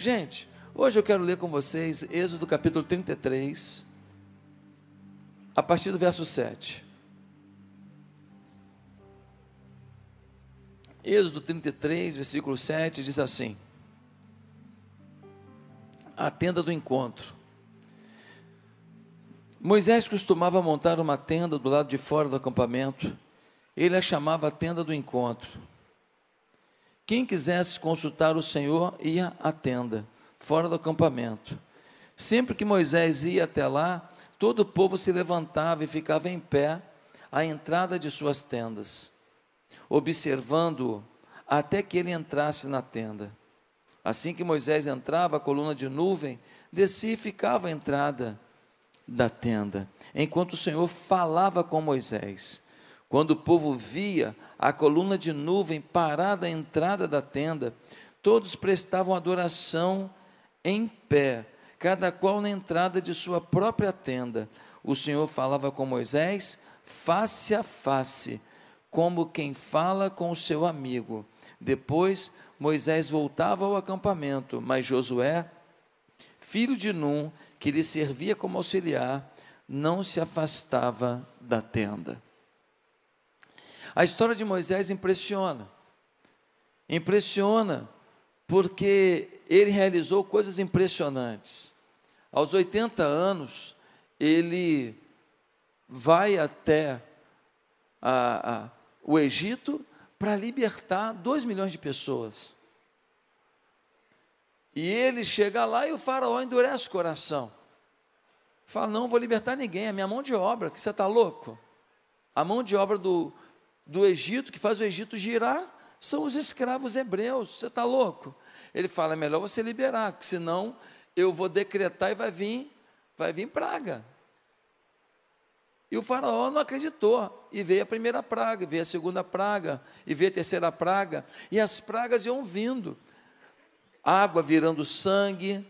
Gente, hoje eu quero ler com vocês Êxodo capítulo 33, a partir do verso 7. Êxodo 33, versículo 7 diz assim: A tenda do encontro. Moisés costumava montar uma tenda do lado de fora do acampamento. Ele a chamava a tenda do encontro. Quem quisesse consultar o Senhor ia à tenda, fora do acampamento. Sempre que Moisés ia até lá, todo o povo se levantava e ficava em pé à entrada de suas tendas, observando-o até que ele entrasse na tenda. Assim que Moisés entrava, a coluna de nuvem descia e ficava à entrada da tenda, enquanto o Senhor falava com Moisés. Quando o povo via a coluna de nuvem parada à entrada da tenda, todos prestavam adoração em pé, cada qual na entrada de sua própria tenda. O Senhor falava com Moisés face a face, como quem fala com o seu amigo. Depois Moisés voltava ao acampamento, mas Josué filho de Num, que lhe servia como auxiliar, não se afastava da tenda. A história de Moisés impressiona. Impressiona porque ele realizou coisas impressionantes. Aos 80 anos, ele vai até a, a, o Egito para libertar 2 milhões de pessoas. E ele chega lá e o faraó endurece o coração. Fala: Não vou libertar ninguém, é minha mão de obra, que você está louco? A mão de obra do, do Egito, que faz o Egito girar, são os escravos hebreus, você está louco? Ele fala: É melhor você liberar, que senão eu vou decretar e vai vir, vai vir praga. E o faraó não acreditou. E veio a primeira praga, veio a segunda praga, e veio a terceira praga. E as pragas iam vindo água virando sangue,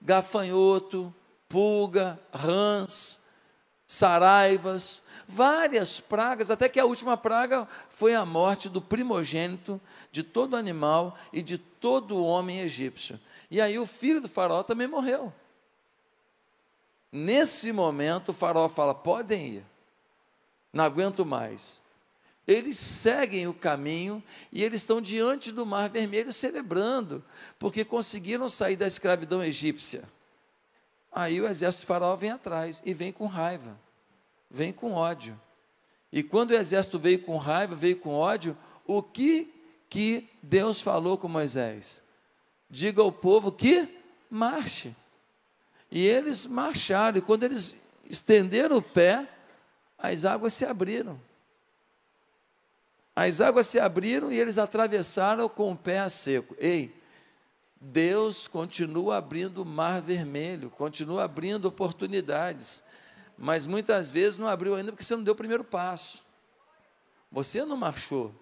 gafanhoto, pulga, rãs, saraivas, várias pragas, até que a última praga foi a morte do primogênito de todo animal e de todo homem egípcio. E aí o filho do faraó também morreu. Nesse momento o faraó fala: podem ir, não aguento mais eles seguem o caminho e eles estão diante do Mar Vermelho celebrando, porque conseguiram sair da escravidão egípcia. Aí o exército de Faraó vem atrás e vem com raiva, vem com ódio. E quando o exército veio com raiva, veio com ódio, o que que Deus falou com Moisés? Diga ao povo que marche. E eles marcharam, e quando eles estenderam o pé, as águas se abriram. As águas se abriram e eles atravessaram com o pé a seco. Ei, Deus continua abrindo o mar vermelho, continua abrindo oportunidades, mas muitas vezes não abriu ainda porque você não deu o primeiro passo. Você não marchou,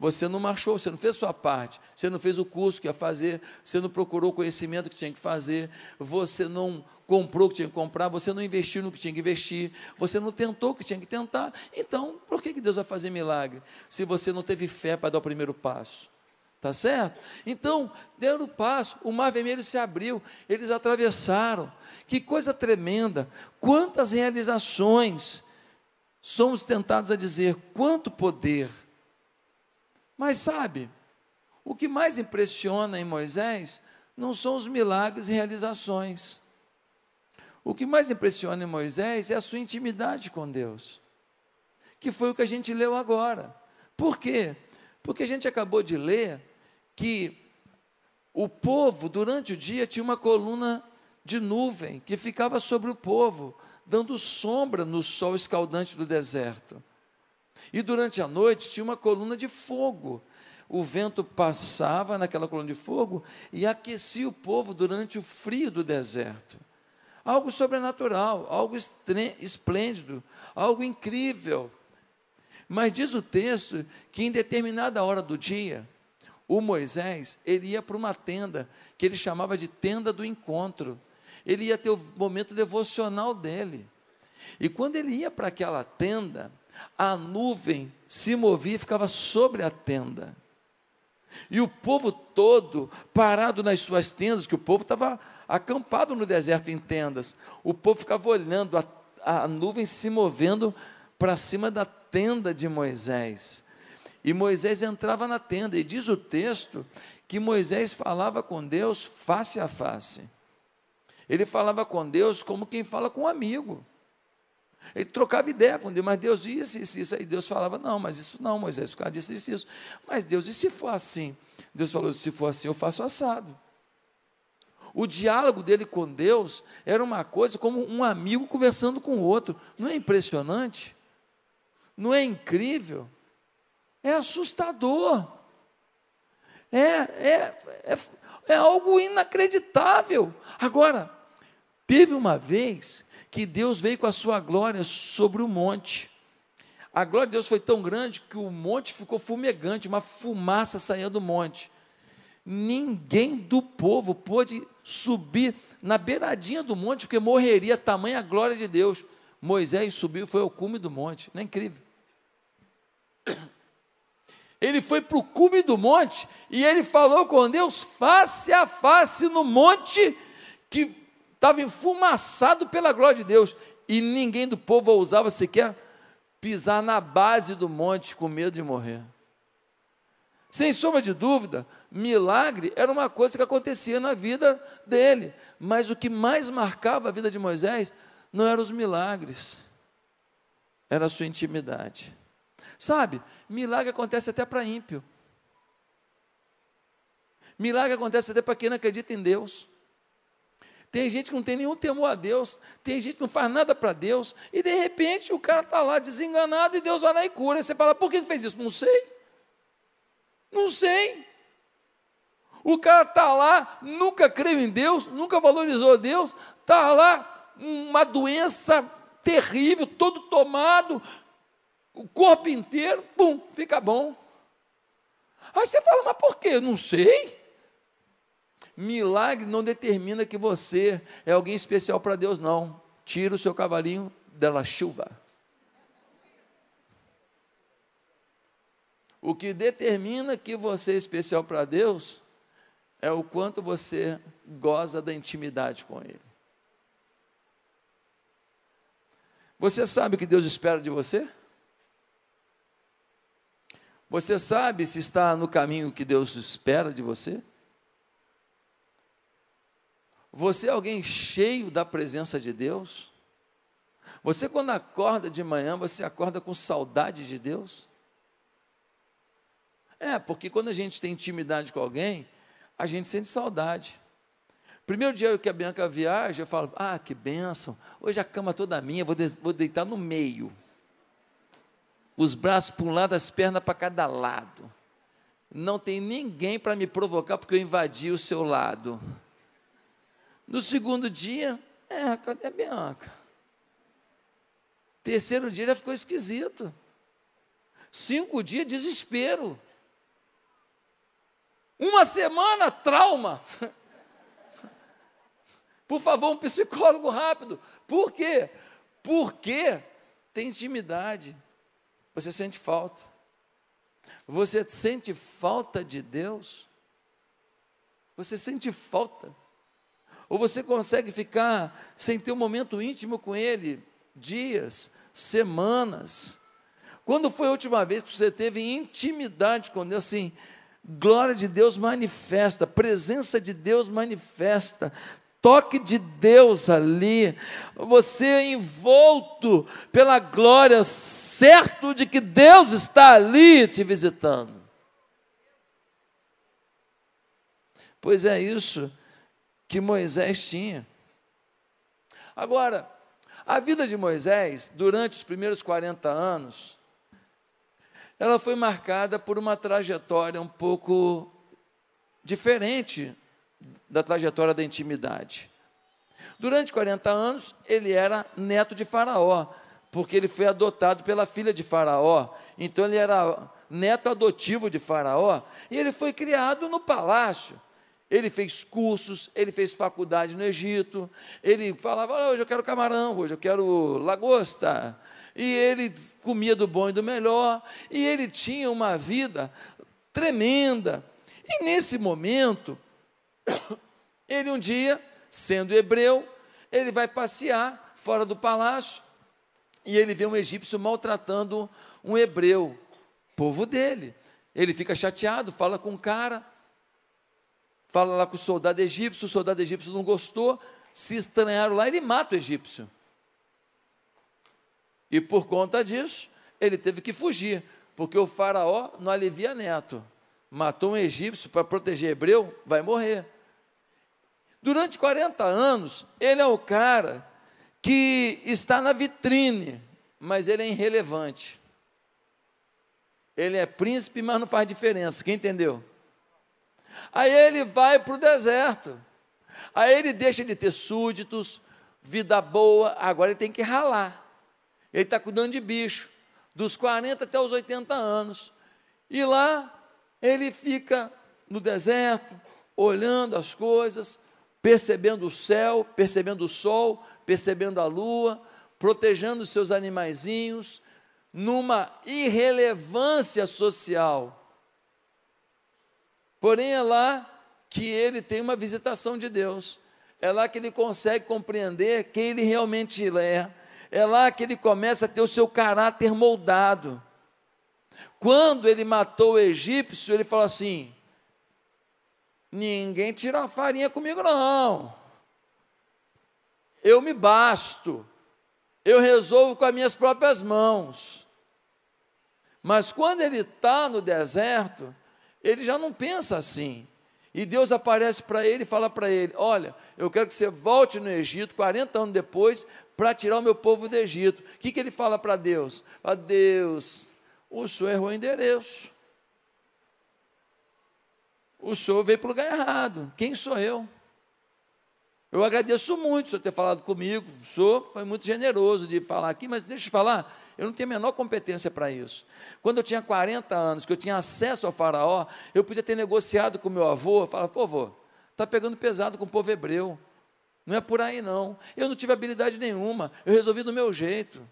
você não marchou, você não fez sua parte, você não fez o curso que ia fazer, você não procurou o conhecimento que tinha que fazer, você não comprou o que tinha que comprar, você não investiu no que tinha que investir, você não tentou o que tinha que tentar. Então, por que Deus vai fazer milagre se você não teve fé para dar o primeiro passo? Tá certo? Então, deu o passo, o mar vermelho se abriu, eles atravessaram. Que coisa tremenda! Quantas realizações! Somos tentados a dizer quanto poder mas sabe, o que mais impressiona em Moisés não são os milagres e realizações. O que mais impressiona em Moisés é a sua intimidade com Deus, que foi o que a gente leu agora. Por quê? Porque a gente acabou de ler que o povo, durante o dia, tinha uma coluna de nuvem que ficava sobre o povo, dando sombra no sol escaldante do deserto. E durante a noite tinha uma coluna de fogo. O vento passava naquela coluna de fogo e aquecia o povo durante o frio do deserto. Algo sobrenatural, algo esplêndido, algo incrível. Mas diz o texto que em determinada hora do dia, o Moisés, ele ia para uma tenda que ele chamava de tenda do encontro. Ele ia ter o momento devocional dele. E quando ele ia para aquela tenda, a nuvem se movia e ficava sobre a tenda. E o povo todo parado nas suas tendas, que o povo estava acampado no deserto em tendas. O povo ficava olhando a, a nuvem se movendo para cima da tenda de Moisés. E Moisés entrava na tenda, e diz o texto que Moisés falava com Deus face a face. Ele falava com Deus como quem fala com um amigo. Ele trocava ideia com Deus, mas Deus isso, isso, isso. Aí Deus falava: Não, mas isso não, Moisés, por causa disso, isso, isso. Mas Deus, e se for assim? Deus falou: Se for assim, eu faço assado. O diálogo dele com Deus era uma coisa como um amigo conversando com o outro. Não é impressionante? Não é incrível? É assustador. É, é, é, é algo inacreditável. Agora, teve uma vez que Deus veio com a sua glória sobre o monte. A glória de Deus foi tão grande que o monte ficou fumegante, uma fumaça saía do monte. Ninguém do povo pôde subir na beiradinha do monte, porque morreria tamanha glória de Deus. Moisés subiu, foi ao cume do monte. Não é incrível? Ele foi para o cume do monte e ele falou com Deus face a face no monte que estava enfumaçado pela glória de Deus. E ninguém do povo ousava sequer pisar na base do monte com medo de morrer. Sem sombra de dúvida, milagre era uma coisa que acontecia na vida dele, mas o que mais marcava a vida de Moisés não eram os milagres, era a sua intimidade. Sabe, milagre acontece até para ímpio. Milagre acontece até para quem não acredita em Deus. Tem gente que não tem nenhum temor a Deus, tem gente que não faz nada para Deus, e de repente o cara está lá desenganado e Deus vai lá e cura. E você fala, por que ele fez isso? Não sei. Não sei. O cara está lá, nunca creu em Deus, nunca valorizou Deus, está lá, uma doença terrível, todo tomado, o corpo inteiro, pum, fica bom. Aí você fala, mas por quê? Não sei. Milagre não determina que você é alguém especial para Deus, não. Tira o seu cavalinho dela chuva. O que determina que você é especial para Deus é o quanto você goza da intimidade com Ele. Você sabe o que Deus espera de você? Você sabe se está no caminho que Deus espera de você? Você é alguém cheio da presença de Deus? Você, quando acorda de manhã, você acorda com saudade de Deus? É, porque quando a gente tem intimidade com alguém, a gente sente saudade. Primeiro dia que a Bianca viaja, eu falo: Ah, que bênção, hoje a cama toda minha, vou, vou deitar no meio os braços para um lado, as pernas para cada lado. Não tem ninguém para me provocar porque eu invadi o seu lado. No segundo dia, é, cadê a Bianca? Terceiro dia já ficou esquisito. Cinco dias, desespero. Uma semana, trauma. Por favor, um psicólogo rápido. Por quê? Porque tem intimidade. Você sente falta. Você sente falta de Deus? Você sente falta? Ou você consegue ficar sem ter um momento íntimo com Ele dias, semanas? Quando foi a última vez que você teve intimidade com Deus? Assim, glória de Deus manifesta, presença de Deus manifesta, toque de Deus ali, você é envolto pela glória, certo de que Deus está ali te visitando. Pois é isso que Moisés tinha. Agora, a vida de Moisés, durante os primeiros 40 anos, ela foi marcada por uma trajetória um pouco diferente da trajetória da intimidade. Durante 40 anos, ele era neto de Faraó, porque ele foi adotado pela filha de Faraó. Então, ele era neto adotivo de Faraó e ele foi criado no palácio. Ele fez cursos, ele fez faculdade no Egito. Ele falava: oh, hoje eu quero camarão, hoje eu quero lagosta. E ele comia do bom e do melhor. E ele tinha uma vida tremenda E nesse momento, ele um dia, sendo hebreu, ele vai passear fora do palácio e ele vê um egípcio maltratando um hebreu, povo dele. Ele fica chateado, fala com o cara, fala lá com o soldado egípcio, o soldado egípcio não gostou, se estranharam lá, ele mata o egípcio. E por conta disso, ele teve que fugir, porque o faraó não alivia neto. Matou um egípcio para proteger hebreu, vai morrer. Durante 40 anos, ele é o cara que está na vitrine, mas ele é irrelevante. Ele é príncipe, mas não faz diferença. Quem entendeu? Aí ele vai para o deserto. Aí ele deixa de ter súditos, vida boa, agora ele tem que ralar. Ele está cuidando de bicho, dos 40 até os 80 anos. E lá ele fica no deserto, olhando as coisas, percebendo o céu, percebendo o sol, percebendo a lua, protegendo os seus animaizinhos, numa irrelevância social. Porém, é lá que ele tem uma visitação de Deus, é lá que ele consegue compreender quem ele realmente é, é lá que ele começa a ter o seu caráter moldado. Quando ele matou o egípcio, ele falou assim: ninguém tira a farinha comigo, não. Eu me basto, eu resolvo com as minhas próprias mãos. Mas quando ele está no deserto, ele já não pensa assim. E Deus aparece para ele e fala para ele: Olha, eu quero que você volte no Egito, 40 anos depois, para tirar o meu povo do Egito. O que, que ele fala para Deus? Para Deus, o senhor errou o endereço. O senhor veio para o lugar errado. Quem sou eu? Eu agradeço muito o senhor ter falado comigo. O senhor foi muito generoso de falar aqui, mas deixa eu falar, eu não tenho a menor competência para isso. Quando eu tinha 40 anos, que eu tinha acesso ao faraó, eu podia ter negociado com meu avô, falar, pô, avô, está pegando pesado com o povo hebreu. Não é por aí não. Eu não tive habilidade nenhuma, eu resolvi do meu jeito.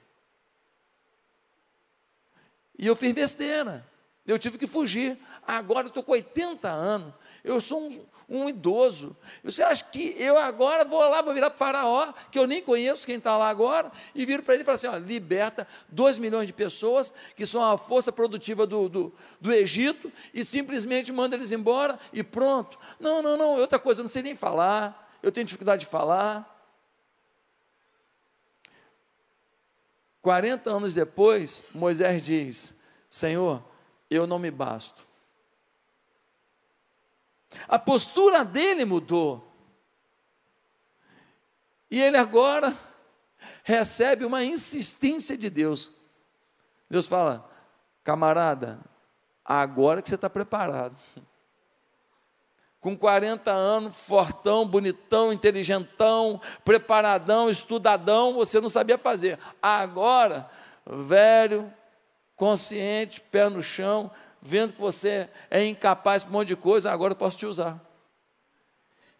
E eu fiz besteira. Eu tive que fugir. Agora eu estou com 80 anos. Eu sou um, um idoso. Você acha que eu agora vou lá, vou virar para Faraó, que eu nem conheço quem está lá agora, e viro para ele e falo assim: ó, liberta 2 milhões de pessoas, que são a força produtiva do, do, do Egito, e simplesmente manda eles embora e pronto. Não, não, não, outra coisa, eu não sei nem falar, eu tenho dificuldade de falar. 40 anos depois, Moisés diz: Senhor, eu não me basto. A postura dele mudou. E ele agora recebe uma insistência de Deus. Deus fala: camarada, agora que você está preparado. Com 40 anos, fortão, bonitão, inteligentão, preparadão, estudadão, você não sabia fazer. Agora, velho, consciente, pé no chão, vendo que você é incapaz para um monte de coisa, agora eu posso te usar.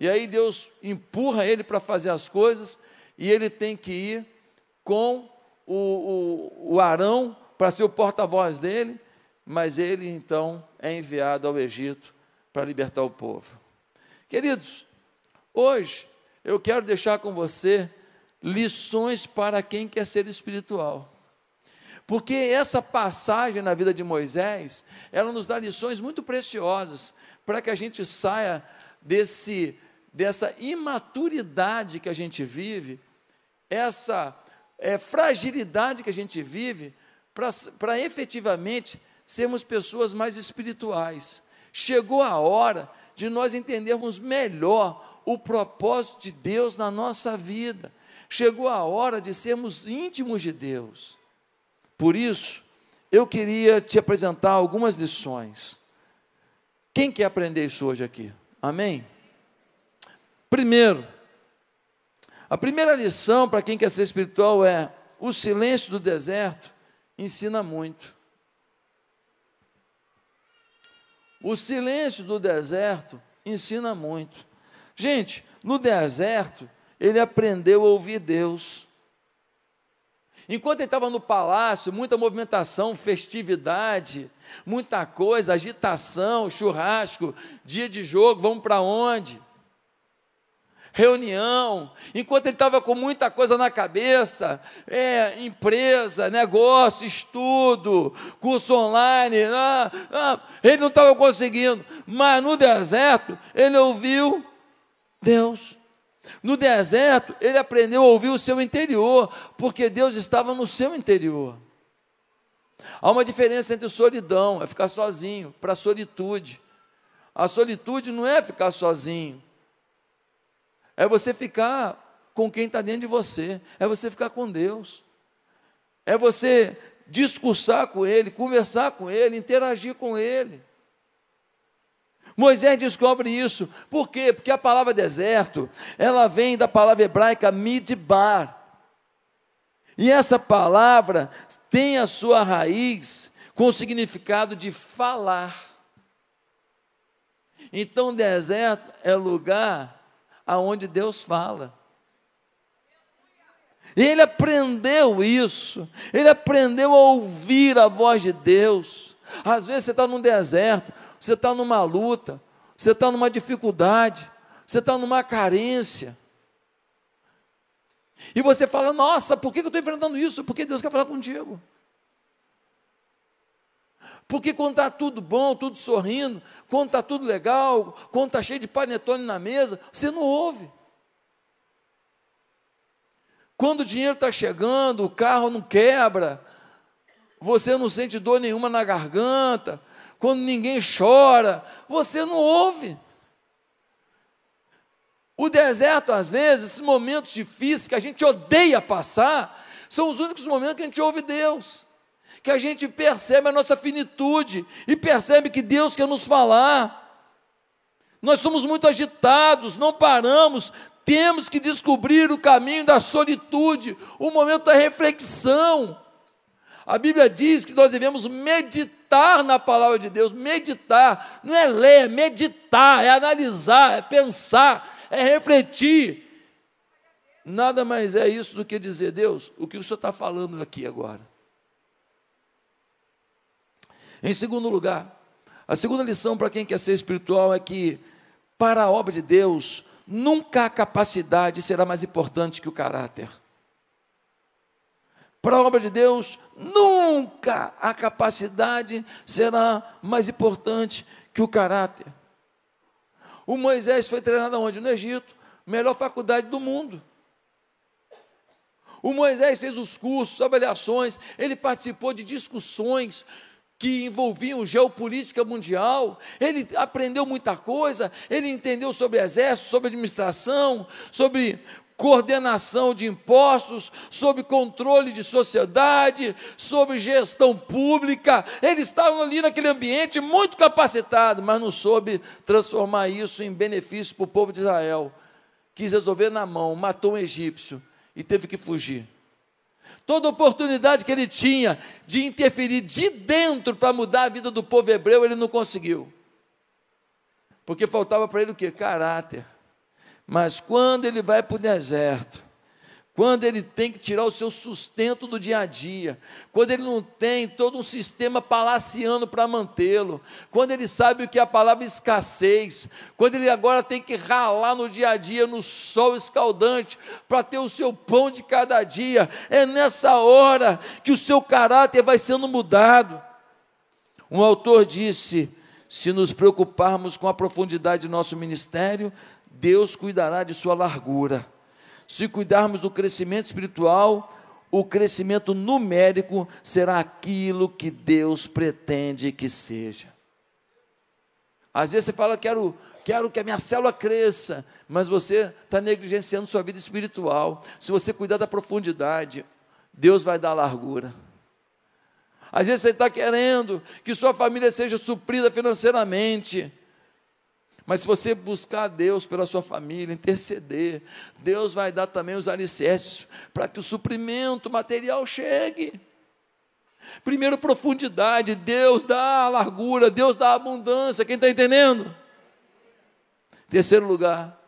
E aí Deus empurra ele para fazer as coisas, e ele tem que ir com o, o, o Arão para ser o porta-voz dele, mas ele então é enviado ao Egito para libertar o povo. Queridos, hoje eu quero deixar com você lições para quem quer ser espiritual. Porque essa passagem na vida de Moisés, ela nos dá lições muito preciosas para que a gente saia desse dessa imaturidade que a gente vive, essa é, fragilidade que a gente vive, para efetivamente sermos pessoas mais espirituais. Chegou a hora de nós entendermos melhor o propósito de Deus na nossa vida. Chegou a hora de sermos íntimos de Deus. Por isso, eu queria te apresentar algumas lições. Quem quer aprender isso hoje aqui? Amém? Primeiro, a primeira lição para quem quer ser espiritual é: o silêncio do deserto ensina muito. O silêncio do deserto ensina muito. Gente, no deserto, ele aprendeu a ouvir Deus. Enquanto ele estava no palácio, muita movimentação, festividade, muita coisa, agitação, churrasco, dia de jogo, vamos para onde? Reunião, enquanto ele estava com muita coisa na cabeça, é, empresa, negócio, estudo, curso online, ah, ah, ele não estava conseguindo, mas no deserto ele ouviu Deus. No deserto, ele aprendeu a ouvir o seu interior, porque Deus estava no seu interior. Há uma diferença entre solidão, é ficar sozinho, para solitude. A solitude não é ficar sozinho, é você ficar com quem está dentro de você, é você ficar com Deus, é você discursar com Ele, conversar com Ele, interagir com Ele. Moisés descobre isso. Por quê? Porque a palavra deserto, ela vem da palavra hebraica midbar. E essa palavra tem a sua raiz com o significado de falar. Então, deserto é lugar aonde Deus fala. Ele aprendeu isso, ele aprendeu a ouvir a voz de Deus. Às vezes você está num deserto, você está numa luta, você está numa dificuldade, você está numa carência. E você fala, nossa, por que eu estou enfrentando isso? Porque Deus quer falar contigo. Porque quando está tudo bom, tudo sorrindo, quando está tudo legal, quando está cheio de panetone na mesa, você não ouve. Quando o dinheiro está chegando, o carro não quebra, você não sente dor nenhuma na garganta, quando ninguém chora, você não ouve. O deserto, às vezes, esses momentos difíceis que a gente odeia passar, são os únicos momentos que a gente ouve Deus, que a gente percebe a nossa finitude e percebe que Deus quer nos falar. Nós somos muito agitados, não paramos, temos que descobrir o caminho da solitude, o momento da reflexão. A Bíblia diz que nós devemos meditar na palavra de Deus. Meditar não é ler, é meditar, é analisar, é pensar, é refletir. Nada mais é isso do que dizer, Deus, o que o Senhor está falando aqui agora. Em segundo lugar, a segunda lição para quem quer ser espiritual é que, para a obra de Deus, nunca a capacidade será mais importante que o caráter. Para a obra de Deus, nunca a capacidade será mais importante que o caráter. O Moisés foi treinado aonde? No Egito, melhor faculdade do mundo. O Moisés fez os cursos, avaliações, ele participou de discussões que envolviam geopolítica mundial, ele aprendeu muita coisa, ele entendeu sobre exército, sobre administração, sobre coordenação de impostos, sob controle de sociedade, sob gestão pública. Eles estavam ali naquele ambiente muito capacitado, mas não soube transformar isso em benefício para o povo de Israel. Quis resolver na mão, matou um egípcio e teve que fugir. Toda oportunidade que ele tinha de interferir de dentro para mudar a vida do povo hebreu, ele não conseguiu. Porque faltava para ele o que? Caráter. Mas quando ele vai para o deserto, quando ele tem que tirar o seu sustento do dia a dia, quando ele não tem todo um sistema palaciano para mantê-lo, quando ele sabe o que é a palavra escassez, quando ele agora tem que ralar no dia a dia no sol escaldante para ter o seu pão de cada dia, é nessa hora que o seu caráter vai sendo mudado. Um autor disse: se nos preocuparmos com a profundidade do nosso ministério, Deus cuidará de sua largura. Se cuidarmos do crescimento espiritual, o crescimento numérico será aquilo que Deus pretende que seja. Às vezes você fala, quero, quero que a minha célula cresça, mas você está negligenciando sua vida espiritual. Se você cuidar da profundidade, Deus vai dar largura. Às vezes você está querendo que sua família seja suprida financeiramente, mas se você buscar a Deus pela sua família, interceder, Deus vai dar também os alicerces para que o suprimento material chegue. Primeiro, profundidade, Deus dá a largura, Deus dá a abundância, quem está entendendo? Terceiro lugar,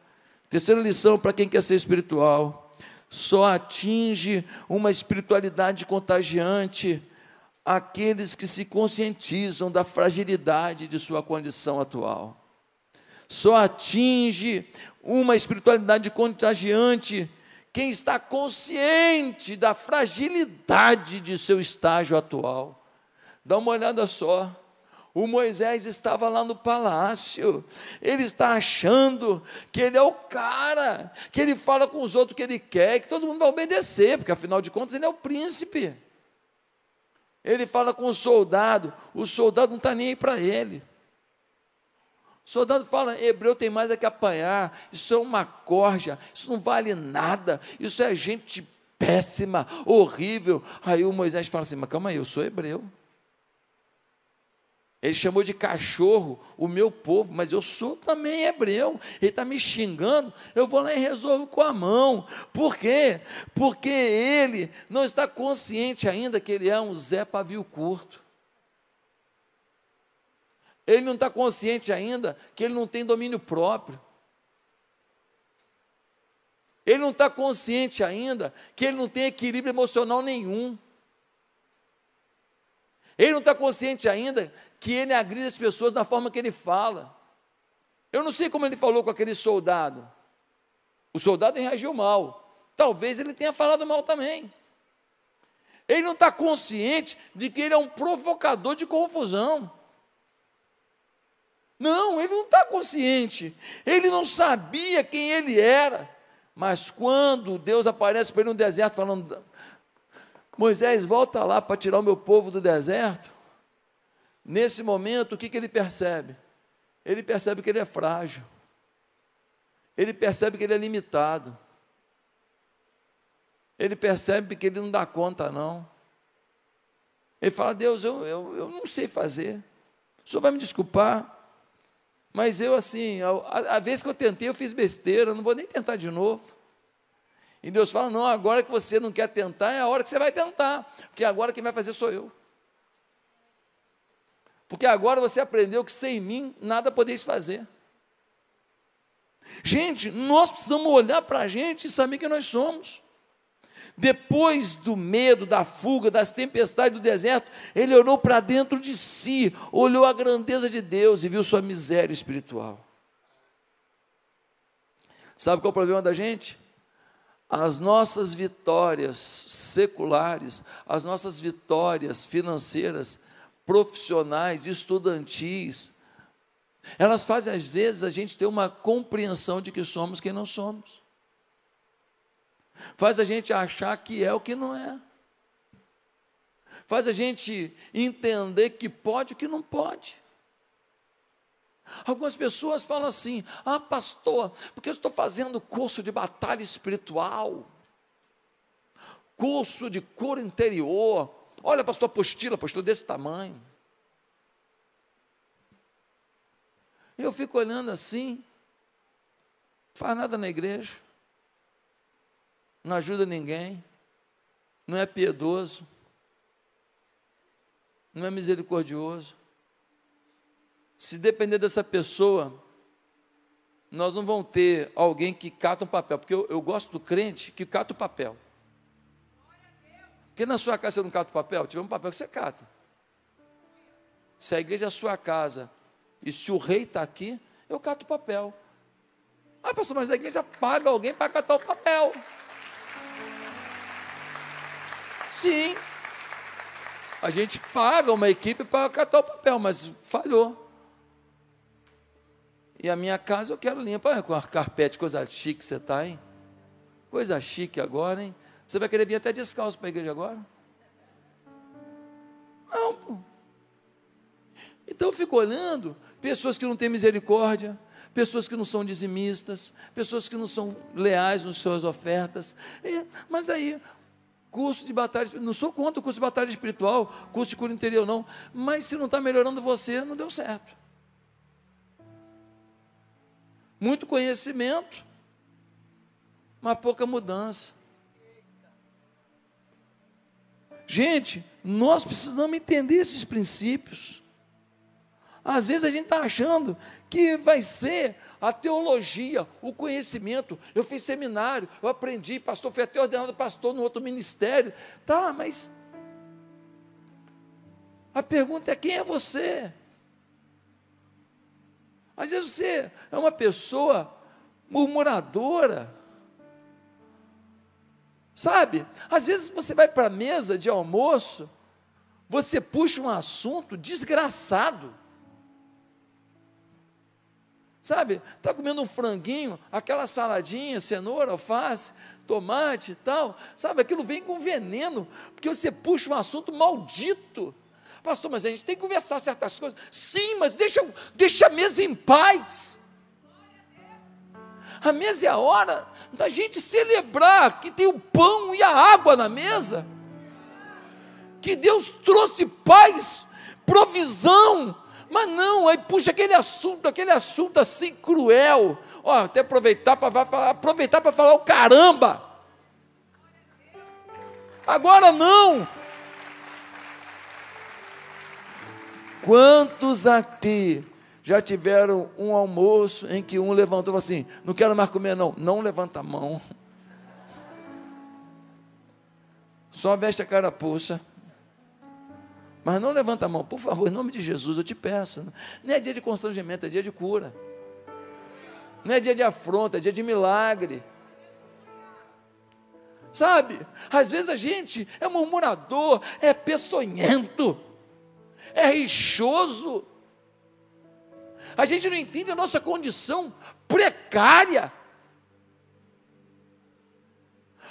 terceira lição para quem quer ser espiritual: só atinge uma espiritualidade contagiante aqueles que se conscientizam da fragilidade de sua condição atual. Só atinge uma espiritualidade contagiante quem está consciente da fragilidade de seu estágio atual. Dá uma olhada só. O Moisés estava lá no palácio, ele está achando que ele é o cara, que ele fala com os outros que ele quer, que todo mundo vai obedecer, porque afinal de contas ele é o príncipe. Ele fala com o soldado, o soldado não está nem aí para ele. Soldado fala: hebreu tem mais é que apanhar, isso é uma corja, isso não vale nada, isso é gente péssima, horrível. Aí o Moisés fala assim: mas calma aí, eu sou hebreu. Ele chamou de cachorro o meu povo, mas eu sou também hebreu. Ele está me xingando, eu vou lá e resolvo com a mão. Por quê? Porque ele não está consciente ainda que ele é um Zé Pavio Curto. Ele não está consciente ainda que ele não tem domínio próprio. Ele não está consciente ainda que ele não tem equilíbrio emocional nenhum. Ele não está consciente ainda que ele agride as pessoas da forma que ele fala. Eu não sei como ele falou com aquele soldado. O soldado reagiu mal. Talvez ele tenha falado mal também. Ele não está consciente de que ele é um provocador de confusão. Não, ele não está consciente. Ele não sabia quem ele era. Mas quando Deus aparece para ele no deserto, falando: Moisés, volta lá para tirar o meu povo do deserto. Nesse momento, o que, que ele percebe? Ele percebe que ele é frágil. Ele percebe que ele é limitado. Ele percebe que ele não dá conta, não. Ele fala: Deus, eu, eu, eu não sei fazer. O senhor vai me desculpar. Mas eu, assim, a, a vez que eu tentei, eu fiz besteira, não vou nem tentar de novo. E Deus fala: não, agora que você não quer tentar, é a hora que você vai tentar, porque agora quem vai fazer sou eu. Porque agora você aprendeu que sem mim nada podeis fazer. Gente, nós precisamos olhar para a gente e saber que nós somos. Depois do medo, da fuga, das tempestades do deserto, ele olhou para dentro de si, olhou a grandeza de Deus e viu sua miséria espiritual. Sabe qual é o problema da gente? As nossas vitórias seculares, as nossas vitórias financeiras, profissionais, estudantis, elas fazem às vezes a gente ter uma compreensão de que somos quem não somos. Faz a gente achar que é o que não é. Faz a gente entender que pode o que não pode. Algumas pessoas falam assim: ah, pastor, porque eu estou fazendo curso de batalha espiritual, curso de cor interior, Olha, pastor, apostila, apostila desse tamanho. Eu fico olhando assim, faz nada na igreja, não ajuda ninguém, não é piedoso, não é misericordioso. Se depender dessa pessoa, nós não vamos ter alguém que cata um papel, porque eu, eu gosto do crente que cata o papel. Porque na sua casa você não cata o papel? Tiver um papel que você cata. Se a igreja é a sua casa e se o rei está aqui, eu cato o papel. Ah, pastor, mas a igreja paga alguém para catar o papel. Sim. A gente paga uma equipe para catar o papel, mas falhou. E a minha casa eu quero limpa, com a carpete, coisa chique você está, hein? Coisa chique agora, hein? Você vai querer vir até descalço para a igreja agora? Não, pô. Então eu fico olhando pessoas que não têm misericórdia, pessoas que não são dizimistas, pessoas que não são leais nas suas ofertas. E, mas aí, curso de batalha, não sou contra o curso de batalha espiritual, curso de cura interior, não. Mas se não está melhorando você, não deu certo. Muito conhecimento, mas pouca mudança. Gente, nós precisamos entender esses princípios. Às vezes a gente está achando que vai ser a teologia, o conhecimento. Eu fiz seminário, eu aprendi, pastor, fui até ordenado pastor no outro ministério. Tá, mas a pergunta é: quem é você? Às vezes você é uma pessoa murmuradora. Sabe? Às vezes você vai para a mesa de almoço, você puxa um assunto desgraçado. Sabe? Está comendo um franguinho, aquela saladinha, cenoura, alface, tomate e tal. Sabe? Aquilo vem com veneno, porque você puxa um assunto maldito. Pastor, mas a gente tem que conversar certas coisas. Sim, mas deixa, deixa a mesa em paz. A mesa é a hora da gente celebrar que tem o pão e a água na mesa. Que Deus trouxe paz, provisão. Mas não, aí puxa aquele assunto, aquele assunto assim cruel. Ó, até aproveitar para falar, aproveitar para falar o caramba. Agora não. Quantos aqui já tiveram um almoço em que um levantou assim: Não quero mais comer, não. Não levanta a mão. Só veste a carapuça. Mas não levanta a mão, por favor, em nome de Jesus, eu te peço. Não é dia de constrangimento, é dia de cura. Não é dia de afronta, é dia de milagre. Sabe? Às vezes a gente é murmurador, é peçonhento é rixoso. A gente não entende a nossa condição precária.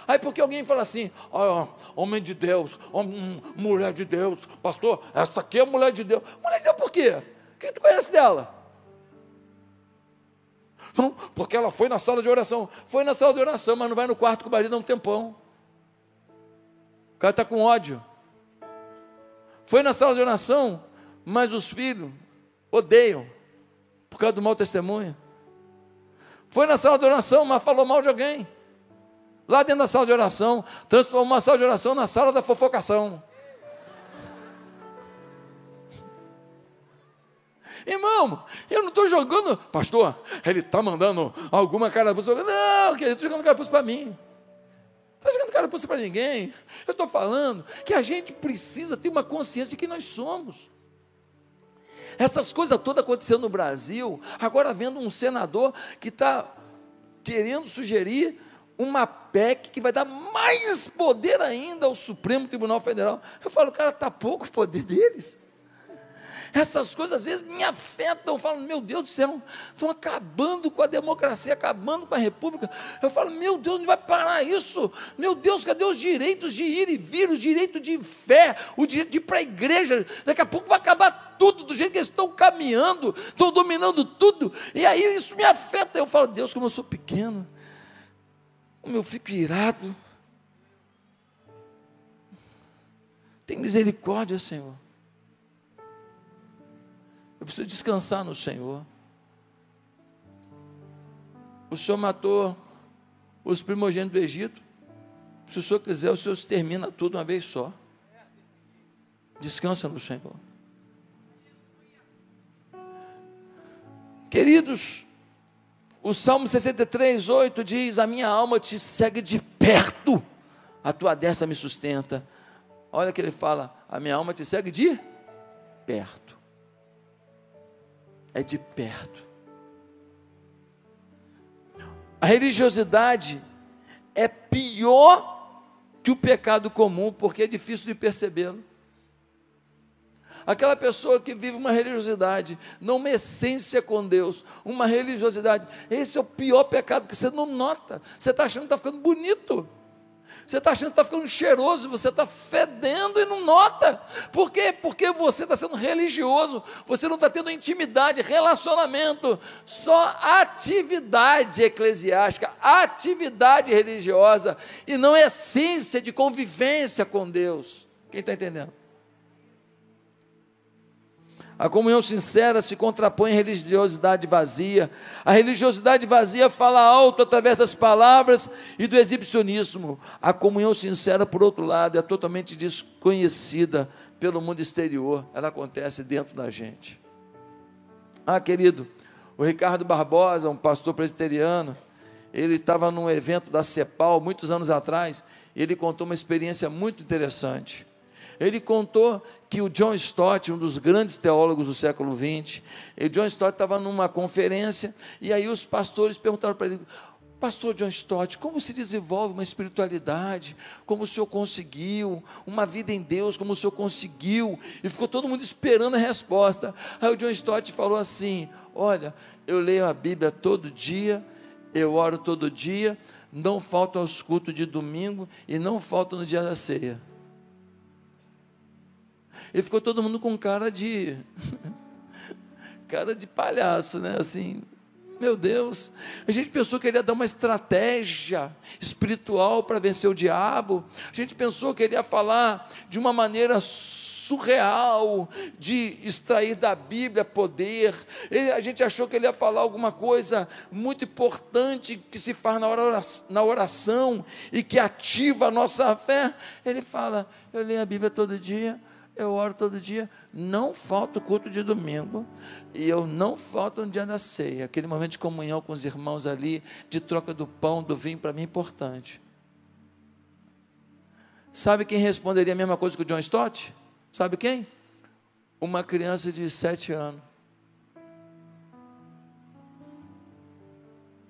Aí porque alguém fala assim, oh, homem de Deus, homem, mulher de Deus, pastor, essa aqui é mulher de Deus. Mulher de Deus por quê? Quem tu conhece dela? Não, porque ela foi na sala de oração. Foi na sala de oração, mas não vai no quarto com o marido há um tempão. O cara está com ódio. Foi na sala de oração, mas os filhos odeiam por causa do mau testemunho. Foi na sala de oração, mas falou mal de alguém. Lá dentro da sala de oração, transformou a sala de oração na sala da fofocação. Irmão, eu não estou jogando, pastor, ele está mandando alguma carapuça. Não, querido, estou jogando carapuça para mim está jogando carapuça para ninguém. Eu estou falando que a gente precisa ter uma consciência de que nós somos. Essas coisas todas acontecendo no Brasil, agora vendo um senador que está querendo sugerir uma PEC que vai dar mais poder ainda ao Supremo Tribunal Federal. Eu falo, cara, está pouco o poder deles. Essas coisas às vezes me afetam. Eu falo, meu Deus do céu, estão acabando com a democracia, acabando com a república. Eu falo, meu Deus, onde vai parar isso? Meu Deus, cadê os direitos de ir e vir, o direito de fé, o direito de ir para a igreja? Daqui a pouco vai acabar tudo do jeito que eles estão caminhando, estão dominando tudo. E aí isso me afeta. Eu falo, Deus, como eu sou pequeno, como eu fico irado. Tem misericórdia, Senhor. Eu preciso descansar no Senhor. O Senhor matou os primogênitos do Egito. Se o Senhor quiser, o Senhor termina tudo uma vez só. Descansa no Senhor. Queridos, o Salmo 63, 8 diz: A minha alma te segue de perto, a tua destra me sustenta. Olha que ele fala: A minha alma te segue de perto é de perto. A religiosidade é pior que o pecado comum, porque é difícil de percebê-lo. Aquela pessoa que vive uma religiosidade, não uma essência com Deus, uma religiosidade, esse é o pior pecado que você não nota. Você está achando que está ficando bonito. Você está achando que está ficando cheiroso, você está fedendo e não nota. Por quê? Porque você está sendo religioso, você não está tendo intimidade, relacionamento, só atividade eclesiástica, atividade religiosa, e não essência de convivência com Deus. Quem está entendendo? A comunhão sincera se contrapõe à religiosidade vazia. A religiosidade vazia fala alto através das palavras e do exibicionismo. A comunhão sincera, por outro lado, é totalmente desconhecida pelo mundo exterior. Ela acontece dentro da gente. Ah, querido, o Ricardo Barbosa, um pastor presbiteriano, ele estava num evento da CEPAL muitos anos atrás, e ele contou uma experiência muito interessante. Ele contou que o John Stott, um dos grandes teólogos do século XX, e John Stott estava numa conferência, e aí os pastores perguntaram para ele: Pastor John Stott, como se desenvolve uma espiritualidade? Como o senhor conseguiu? Uma vida em Deus, como o senhor conseguiu? E ficou todo mundo esperando a resposta. Aí o John Stott falou assim: Olha, eu leio a Bíblia todo dia, eu oro todo dia, não falta aos cultos de domingo e não falta no dia da ceia. E ficou todo mundo com cara de cara de palhaço, né? Assim, meu Deus, a gente pensou que ele ia dar uma estratégia espiritual para vencer o diabo. A gente pensou que ele ia falar de uma maneira surreal de extrair da Bíblia poder. Ele, a gente achou que ele ia falar alguma coisa muito importante que se faz na oração, na oração e que ativa a nossa fé. Ele fala: Eu leio a Bíblia todo dia, eu oro todo dia, não falta o culto de domingo, e eu não falto no dia da ceia. Aquele momento de comunhão com os irmãos ali, de troca do pão, do vinho, para mim é importante. Sabe quem responderia a mesma coisa que o John Stott? Sabe quem? Uma criança de sete anos.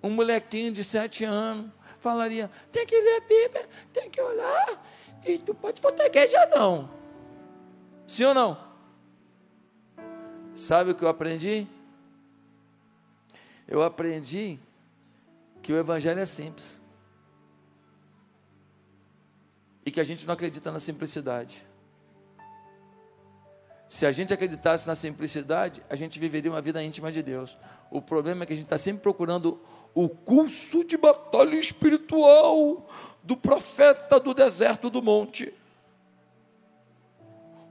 Um molequinho de sete anos falaria: tem que ler a Bíblia, tem que orar, e tu pode faltar igreja não. Sim ou não? Sabe o que eu aprendi? Eu aprendi que o Evangelho é simples. E que a gente não acredita na simplicidade. Se a gente acreditasse na simplicidade, a gente viveria uma vida íntima de Deus. O problema é que a gente está sempre procurando o curso de batalha espiritual do profeta do deserto do monte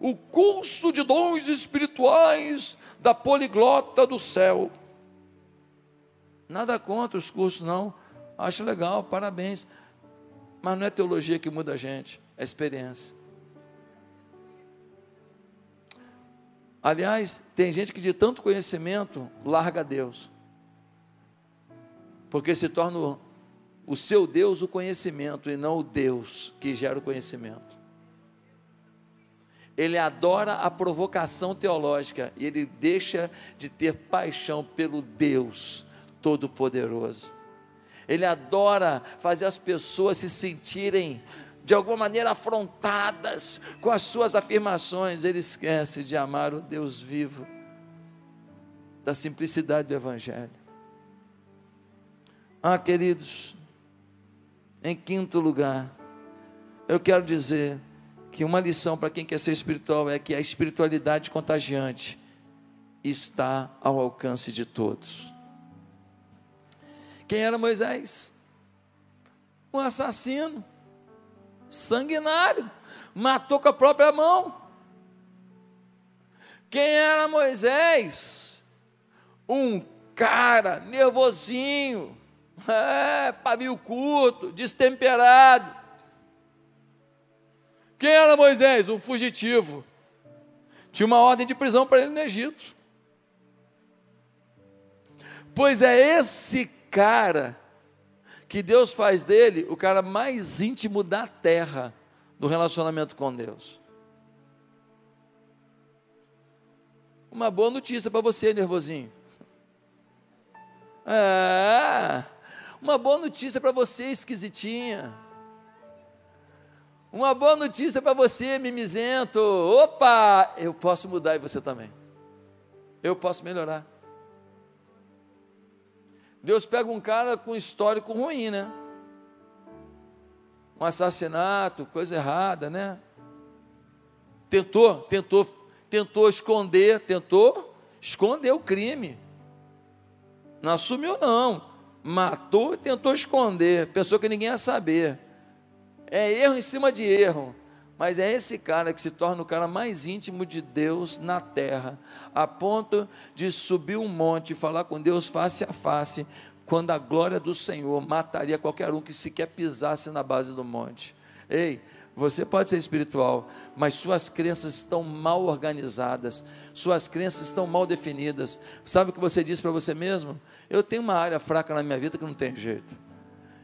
o curso de dons espirituais da poliglota do céu. Nada contra os cursos, não. Acho legal, parabéns. Mas não é teologia que muda a gente, é experiência. Aliás, tem gente que de tanto conhecimento larga Deus. Porque se torna o seu Deus o conhecimento e não o Deus que gera o conhecimento ele adora a provocação teológica e ele deixa de ter paixão pelo Deus Todo-Poderoso. Ele adora fazer as pessoas se sentirem de alguma maneira afrontadas com as suas afirmações. Ele esquece de amar o Deus vivo, da simplicidade do Evangelho. Ah, queridos, em quinto lugar, eu quero dizer que uma lição para quem quer ser espiritual é que a espiritualidade contagiante está ao alcance de todos. Quem era Moisés? Um assassino, sanguinário, matou com a própria mão. Quem era Moisés? Um cara nervosinho, é, pavio curto, destemperado, quem era Moisés? Um fugitivo. Tinha uma ordem de prisão para ele no Egito. Pois é esse cara que Deus faz dele o cara mais íntimo da terra do relacionamento com Deus. Uma boa notícia para você, nervosinho. É, uma boa notícia para você, esquisitinha. Uma boa notícia para você, mimizento. Opa, eu posso mudar e você também. Eu posso melhorar. Deus pega um cara com histórico ruim, né? Um assassinato, coisa errada, né? Tentou, tentou, tentou esconder, tentou esconder o crime. Não assumiu não. Matou e tentou esconder. Pensou que ninguém ia saber. É erro em cima de erro. Mas é esse cara que se torna o cara mais íntimo de Deus na terra, a ponto de subir um monte e falar com Deus face a face, quando a glória do Senhor mataria qualquer um que sequer pisasse na base do monte. Ei, Você pode ser espiritual, mas suas crenças estão mal organizadas, suas crenças estão mal definidas. Sabe o que você diz para você mesmo? Eu tenho uma área fraca na minha vida que não tem jeito.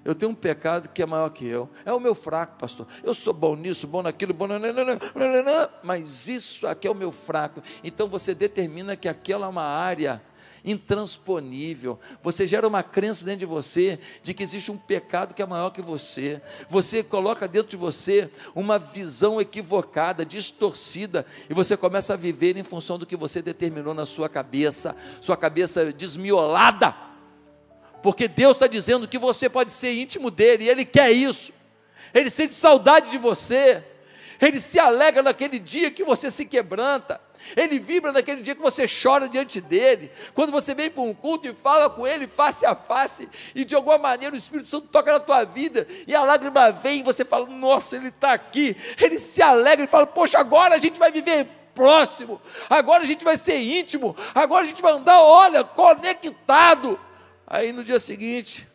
Eu tenho um pecado que é maior que eu. É o meu fraco, pastor. Eu sou bom nisso, bom naquilo, bom. Mas isso aqui é o meu fraco. Então você determina que aquela é uma área intransponível. Você gera uma crença dentro de você de que existe um pecado que é maior que você. Você coloca dentro de você uma visão equivocada, distorcida, e você começa a viver em função do que você determinou na sua cabeça, sua cabeça desmiolada. Porque Deus está dizendo que você pode ser íntimo dele, e Ele quer isso. Ele sente saudade de você. Ele se alegra naquele dia que você se quebranta. Ele vibra naquele dia que você chora diante dele. Quando você vem para um culto e fala com ele face a face, e de alguma maneira o Espírito Santo toca na tua vida, e a lágrima vem, e você fala: Nossa, ele está aqui. Ele se alegra e fala: Poxa, agora a gente vai viver próximo, agora a gente vai ser íntimo, agora a gente vai andar, olha, conectado. Aí no dia seguinte,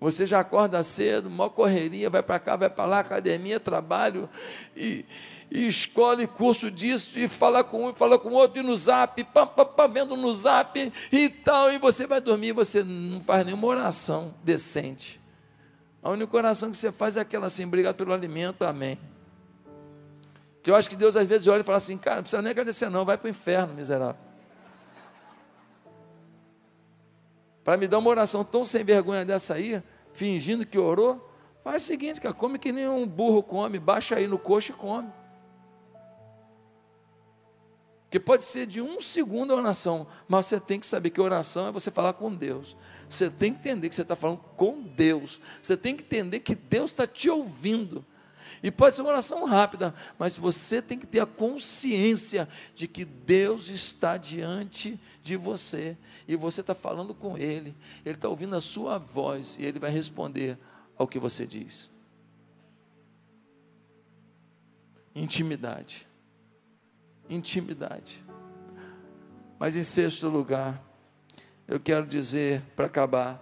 você já acorda cedo, maior correria, vai para cá, vai para lá, academia, trabalho, e e escolhe curso disso, e fala com um, e fala com outro, e no zap, pá, pá, pá, vendo no zap, e tal, e você vai dormir, você não faz nenhuma oração decente. A única oração que você faz é aquela assim, obrigado pelo alimento, amém. Que eu acho que Deus às vezes olha e fala assim, cara, não precisa nem agradecer não, vai para o inferno, miserável. Para me dar uma oração tão sem vergonha dessa aí, fingindo que orou, faz o seguinte, cara, come que nem um burro come, baixa aí no coxo e come. Que pode ser de um segundo a oração, mas você tem que saber que oração é você falar com Deus. Você tem que entender que você está falando com Deus. Você tem que entender que Deus está te ouvindo. E pode ser uma oração rápida, mas você tem que ter a consciência de que Deus está diante de você e você está falando com Ele. Ele está ouvindo a sua voz e Ele vai responder ao que você diz. Intimidade intimidade. Mas em sexto lugar, eu quero dizer, para acabar,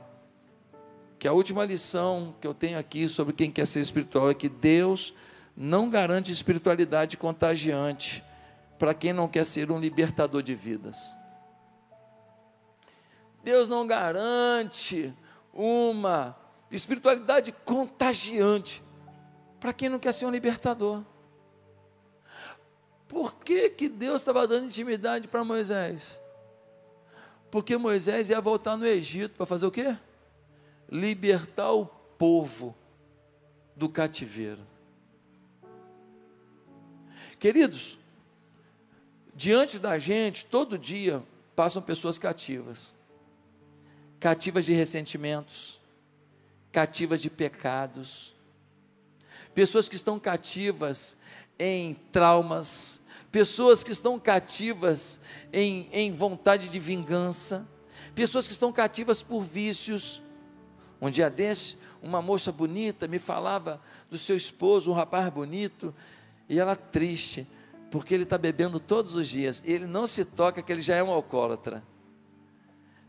que a última lição que eu tenho aqui sobre quem quer ser espiritual é que Deus não garante espiritualidade contagiante para quem não quer ser um libertador de vidas. Deus não garante uma espiritualidade contagiante para quem não quer ser um libertador. Por que, que Deus estava dando intimidade para Moisés? Porque Moisés ia voltar no Egito para fazer o quê? Libertar o povo do cativeiro. Queridos, diante da gente, todo dia passam pessoas cativas cativas de ressentimentos, cativas de pecados, pessoas que estão cativas em traumas, pessoas que estão cativas em, em vontade de vingança, pessoas que estão cativas por vícios. Um dia desse, uma moça bonita me falava do seu esposo, um rapaz bonito, e ela triste, porque ele está bebendo todos os dias, e ele não se toca que ele já é um alcoólatra.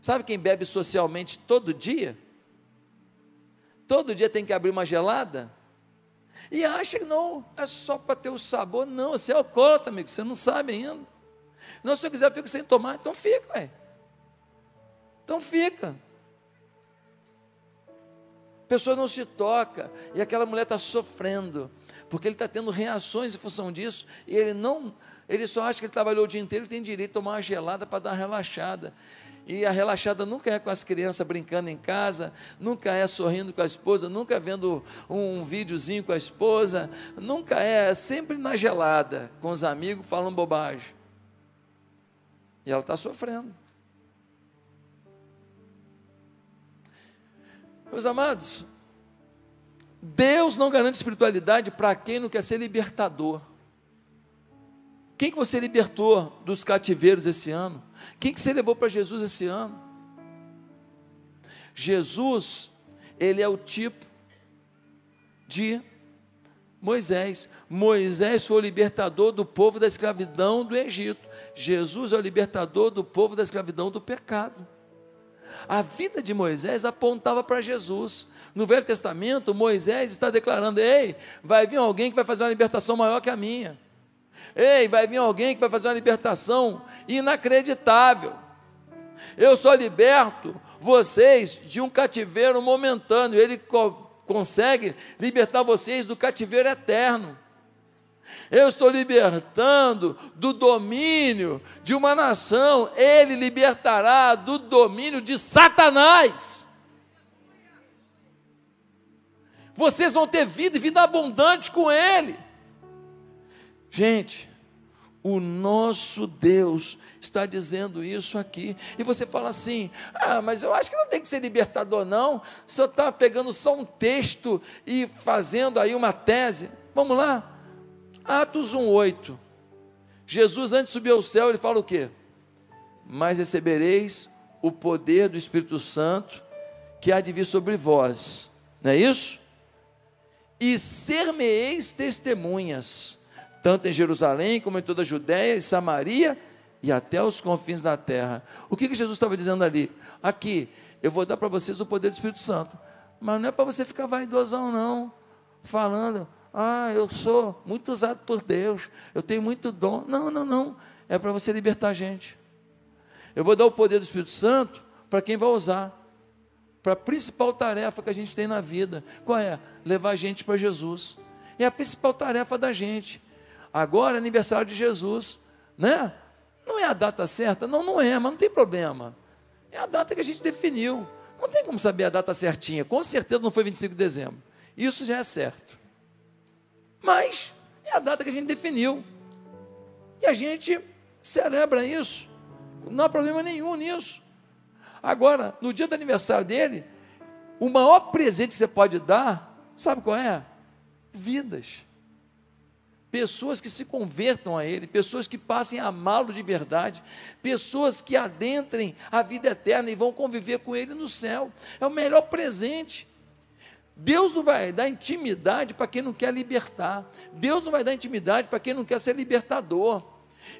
Sabe quem bebe socialmente todo dia? Todo dia tem que abrir uma gelada? E acha que não, é só para ter o sabor. Não, você é alcoólatra, amigo, você não sabe ainda. Não, se eu quiser, eu fico sem tomar, então fica, ué. Então fica. Pessoa não se toca, e aquela mulher está sofrendo, porque ele está tendo reações em função disso, e ele não, ele só acha que ele trabalhou o dia inteiro e tem direito a tomar uma gelada para dar uma relaxada. E a relaxada nunca é com as crianças brincando em casa, nunca é sorrindo com a esposa, nunca é vendo um videozinho com a esposa, nunca é, é sempre na gelada, com os amigos falando bobagem. E ela está sofrendo. Meus amados, Deus não garante espiritualidade para quem não quer ser libertador. Quem que você libertou dos cativeiros esse ano? Quem que você levou para Jesus esse ano? Jesus, ele é o tipo de Moisés. Moisés foi o libertador do povo da escravidão do Egito. Jesus é o libertador do povo da escravidão do pecado. A vida de Moisés apontava para Jesus. No Velho Testamento, Moisés está declarando: ei, vai vir alguém que vai fazer uma libertação maior que a minha. Ei, vai vir alguém que vai fazer uma libertação inacreditável. Eu só liberto vocês de um cativeiro momentâneo. Ele co consegue libertar vocês do cativeiro eterno. Eu estou libertando do domínio de uma nação, ele libertará do domínio de Satanás. Vocês vão ter vida e vida abundante com ele. Gente, o nosso Deus está dizendo isso aqui. E você fala assim: ah, mas eu acho que não tem que ser libertador, não. O senhor está pegando só um texto e fazendo aí uma tese. Vamos lá. Atos 1,8. Jesus, antes de subir ao céu, ele fala o quê? Mas recebereis o poder do Espírito Santo que há de vir sobre vós. Não é isso? E ser-me-eis testemunhas tanto em Jerusalém como em toda a Judéia e Samaria e até os confins da terra. O que, que Jesus estava dizendo ali? Aqui, eu vou dar para vocês o poder do Espírito Santo, mas não é para você ficar vaidosão, não, falando, ah, eu sou muito usado por Deus, eu tenho muito dom. Não, não, não, é para você libertar a gente. Eu vou dar o poder do Espírito Santo para quem vai usar. Para a principal tarefa que a gente tem na vida. Qual é? Levar a gente para Jesus. É a principal tarefa da gente. Agora é aniversário de Jesus, né? Não é a data certa? Não, não é, mas não tem problema. É a data que a gente definiu. Não tem como saber a data certinha. Com certeza não foi 25 de dezembro. Isso já é certo. Mas é a data que a gente definiu. E a gente celebra isso. Não há problema nenhum nisso. Agora, no dia do aniversário dele, o maior presente que você pode dar, sabe qual é? Vidas pessoas que se convertam a Ele, pessoas que passem a amá-lo de verdade, pessoas que adentrem a vida eterna e vão conviver com Ele no céu. É o melhor presente. Deus não vai dar intimidade para quem não quer libertar. Deus não vai dar intimidade para quem não quer ser libertador.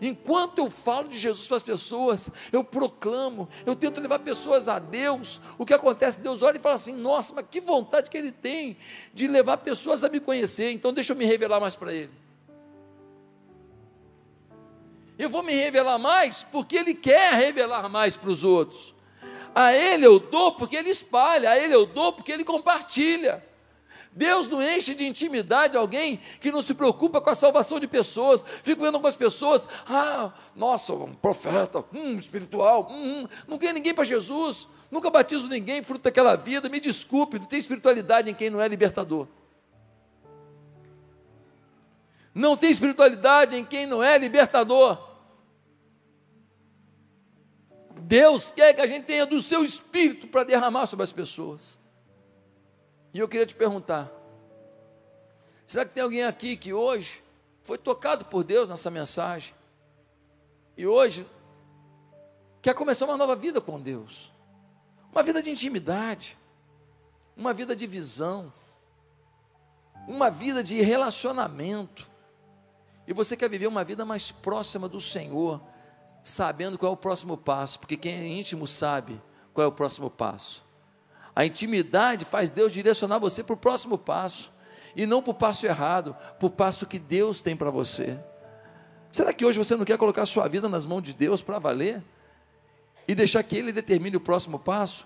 Enquanto eu falo de Jesus para as pessoas, eu proclamo, eu tento levar pessoas a Deus. O que acontece? Deus olha e fala assim: Nossa, mas que vontade que Ele tem de levar pessoas a me conhecer. Então, deixa eu me revelar mais para Ele. Eu vou me revelar mais porque Ele quer revelar mais para os outros. A Ele eu dou porque Ele espalha, a Ele eu dou porque Ele compartilha. Deus não enche de intimidade alguém que não se preocupa com a salvação de pessoas. Fico vendo algumas pessoas, ah, nossa, um profeta, hum, espiritual, hum, hum. não ganha ninguém para Jesus, nunca batizo ninguém, fruto daquela vida, me desculpe, não tem espiritualidade em quem não é libertador. Não tem espiritualidade em quem não é libertador. Deus quer que a gente tenha do seu espírito para derramar sobre as pessoas. E eu queria te perguntar: será que tem alguém aqui que hoje foi tocado por Deus nessa mensagem? E hoje quer começar uma nova vida com Deus? Uma vida de intimidade, uma vida de visão, uma vida de relacionamento. E você quer viver uma vida mais próxima do Senhor, sabendo qual é o próximo passo, porque quem é íntimo sabe qual é o próximo passo. A intimidade faz Deus direcionar você para o próximo passo, e não para o passo errado, para o passo que Deus tem para você. Será que hoje você não quer colocar sua vida nas mãos de Deus para valer? E deixar que Ele determine o próximo passo?